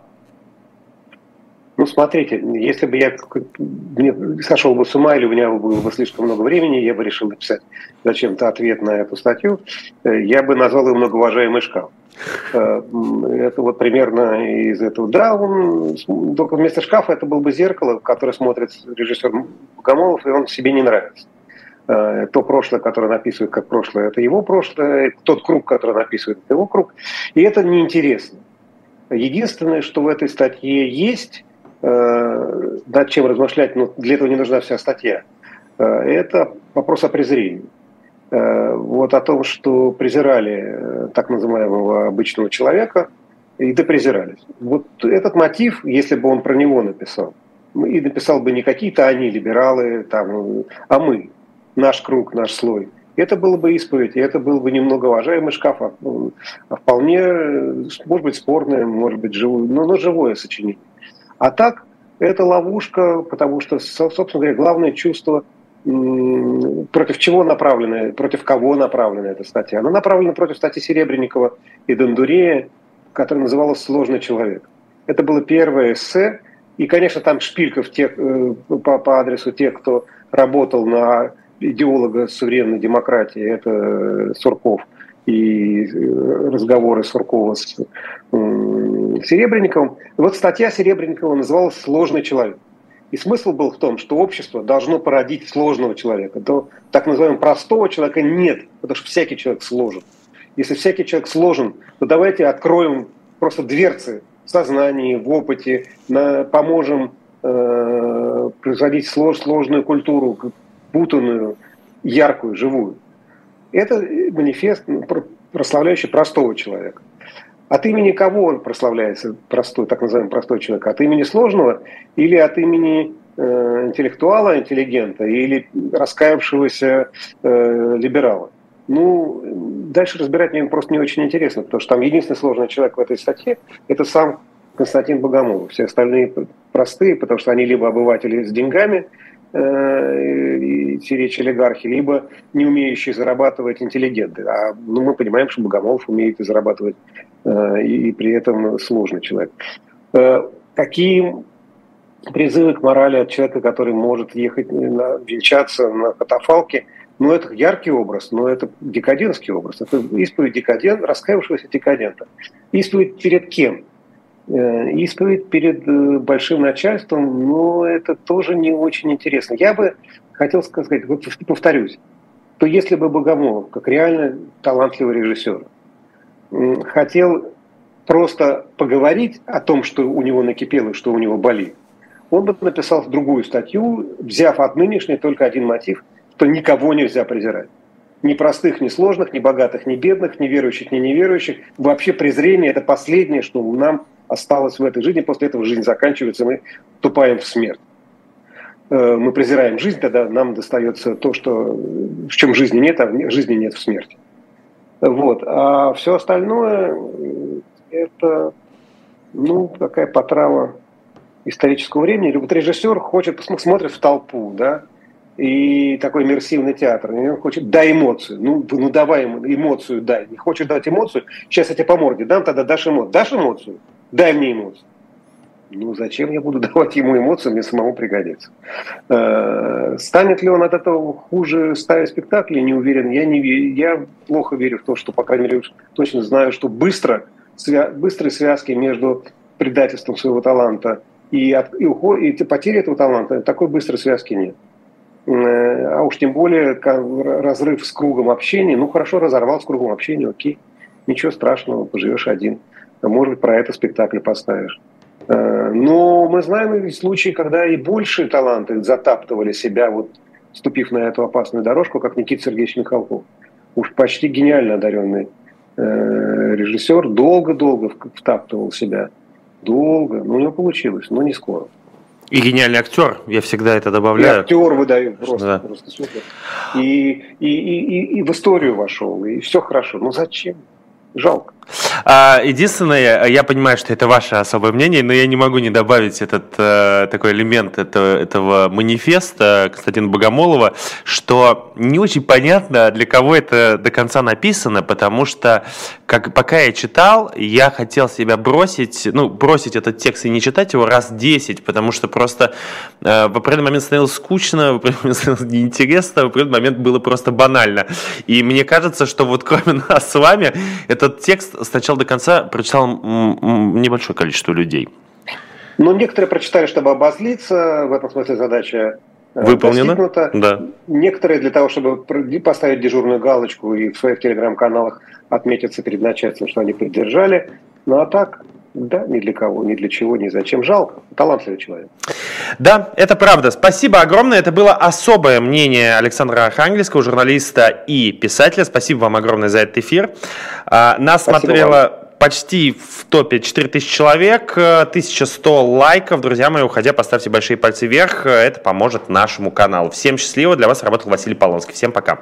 Ну, смотрите, если бы я мне сошел бы с ума или у меня было бы слишком много времени, я бы решил написать зачем-то ответ на эту статью, э, я бы назвал ее «Многоуважаемый шкаф». Э, это вот примерно из этого. Да, он, только вместо шкафа это был бы зеркало, в которое смотрит режиссер Богомолов, и он себе не нравится. Э, то прошлое, которое написывает как прошлое, это его прошлое, тот круг, который написывает, это его круг. И это неинтересно. Единственное, что в этой статье есть, Э, над чем размышлять, но для этого не нужна вся статья. Э, это вопрос о презрении. Э, вот о том, что презирали так называемого обычного человека, и да презирались. Вот этот мотив, если бы он про него написал, и написал бы не какие-то они, либералы, там, а мы, наш круг, наш слой, это было бы исповедь, и это был бы немного уважаемый шкаф, а, а вполне, может быть, спорное, может быть, живое, но, но живое сочинение. А так, это ловушка, потому что, собственно говоря, главное чувство, против чего направлена, против кого направлена эта статья. Она направлена против статьи Серебренникова и Дондурея, которая называлась «Сложный человек». Это было первое эссе, и, конечно, там шпильков тех, э, по, по адресу тех, кто работал на идеолога современной демократии, это Сурков – и э, разговоры Суркова с Серебренниковым. Вот статья Серебренникова называлась «Сложный человек». И смысл был в том, что общество должно породить сложного человека. То так называемого простого человека нет, потому что всякий человек сложен. Если всякий человек сложен, то давайте откроем просто дверцы в сознании, в опыте, на, поможем э, производить слож, сложную культуру, путанную, яркую, живую. Это манифест, ну, прославляющий простого человека. От имени кого он прославляется, простой, так называемый простой человек? От имени сложного или от имени э, интеллектуала, интеллигента или раскаявшегося э, либерала? Ну, дальше разбирать мне просто не очень интересно, потому что там единственный сложный человек в этой статье – это сам Константин Богомолов. Все остальные простые, потому что они либо обыватели с деньгами, идти речь олигархи, либо не умеющие зарабатывать интеллигенты. А ну, мы понимаем, что Богомолов умеет и зарабатывать, э, и, и при этом сложный человек. Э, какие призывы к морали от человека, который может ехать, на, венчаться на катафалке, ну, это яркий образ, но это декадентский образ. Это исповедь декадент, раскаявшегося декадента. Исповедь перед кем? Исповедь перед э, большим начальством, но это тоже не очень интересно. Я бы хотел сказать, вот повторюсь, то если бы Богомолов, как реально талантливый режиссер, хотел просто поговорить о том, что у него накипело, что у него болит, он бы написал другую статью, взяв от нынешней только один мотив, что никого нельзя презирать. Ни простых, ни сложных, ни богатых, ни бедных, ни верующих, ни неверующих. Вообще презрение – это последнее, что нам осталось в этой жизни, после этого жизнь заканчивается, мы тупаем в смерть. Э, мы презираем жизнь, тогда нам достается то, что в чем жизни нет, а жизни нет в смерти. Вот. А все остальное э, это ну, такая потрава исторического времени. Вот режиссер хочет, смотрит в толпу, да, и такой иммерсивный театр. И он хочет, дай эмоцию. Ну, ну давай ему эмоцию дай. Не хочешь дать эмоцию, сейчас я тебе по морде дам, тогда дашь эмоцию. Дашь эмоцию? Дай мне эмоции. Ну, зачем я буду (laughs) давать ему эмоции, мне самому пригодится. Э, станет ли он от этого хуже ставить спектакли, не уверен. Я, не, я плохо верю в то, что, по крайней мере, точно знаю, что быстро, свя, быстрые связки между предательством своего таланта и, от, и, уход, и потерей этого таланта, такой быстрой связки нет. Э, а уж тем более разрыв с кругом общения. Ну, хорошо, разорвал с кругом общения, окей. Ничего страшного, поживешь один. Может быть, про это спектакль поставишь. Э, но мы знаем и случаи, когда и большие таланты затаптывали себя, вот ступив на эту опасную дорожку, как Никита Сергеевич Михалков. Уж почти гениально одаренный э, режиссер, долго-долго втаптывал себя. Долго, но у него получилось, но не скоро. И гениальный актер, я всегда это добавляю. И актер выдаю просто, да. просто супер. И, и, и, и, и в историю вошел, и все хорошо. Но зачем? Жалко. А, единственное, я понимаю, что это ваше особое мнение, но я не могу не добавить этот э, такой элемент этого, этого манифеста Константина Богомолова, что не очень понятно, для кого это до конца написано, потому что как, пока я читал, я хотел себя бросить, ну, бросить этот текст и не читать его раз 10, потому что просто э, в определенный момент становилось скучно, в определенный момент становилось неинтересно, в определенный момент было просто банально. И мне кажется, что вот кроме (laughs) нас с вами, этот текст сначала до конца прочитал небольшое количество людей. Ну, некоторые прочитали, чтобы обозлиться, в этом смысле задача э, Выполнено. Достигнута. Да. Некоторые для того, чтобы поставить дежурную галочку и в своих телеграм-каналах отметиться перед начальством, что они поддержали. Ну а так, да, ни для кого, ни для чего, ни зачем. Жалко. Талантливый человек. Да, это правда. Спасибо огромное. Это было особое мнение Александра Архангельского, журналиста и писателя. Спасибо вам огромное за этот эфир. А, нас Спасибо смотрело вам. почти в топе 4000 человек, 1100 лайков. Друзья мои, уходя, поставьте большие пальцы вверх. Это поможет нашему каналу. Всем счастливо. Для вас работал Василий Полонский. Всем пока.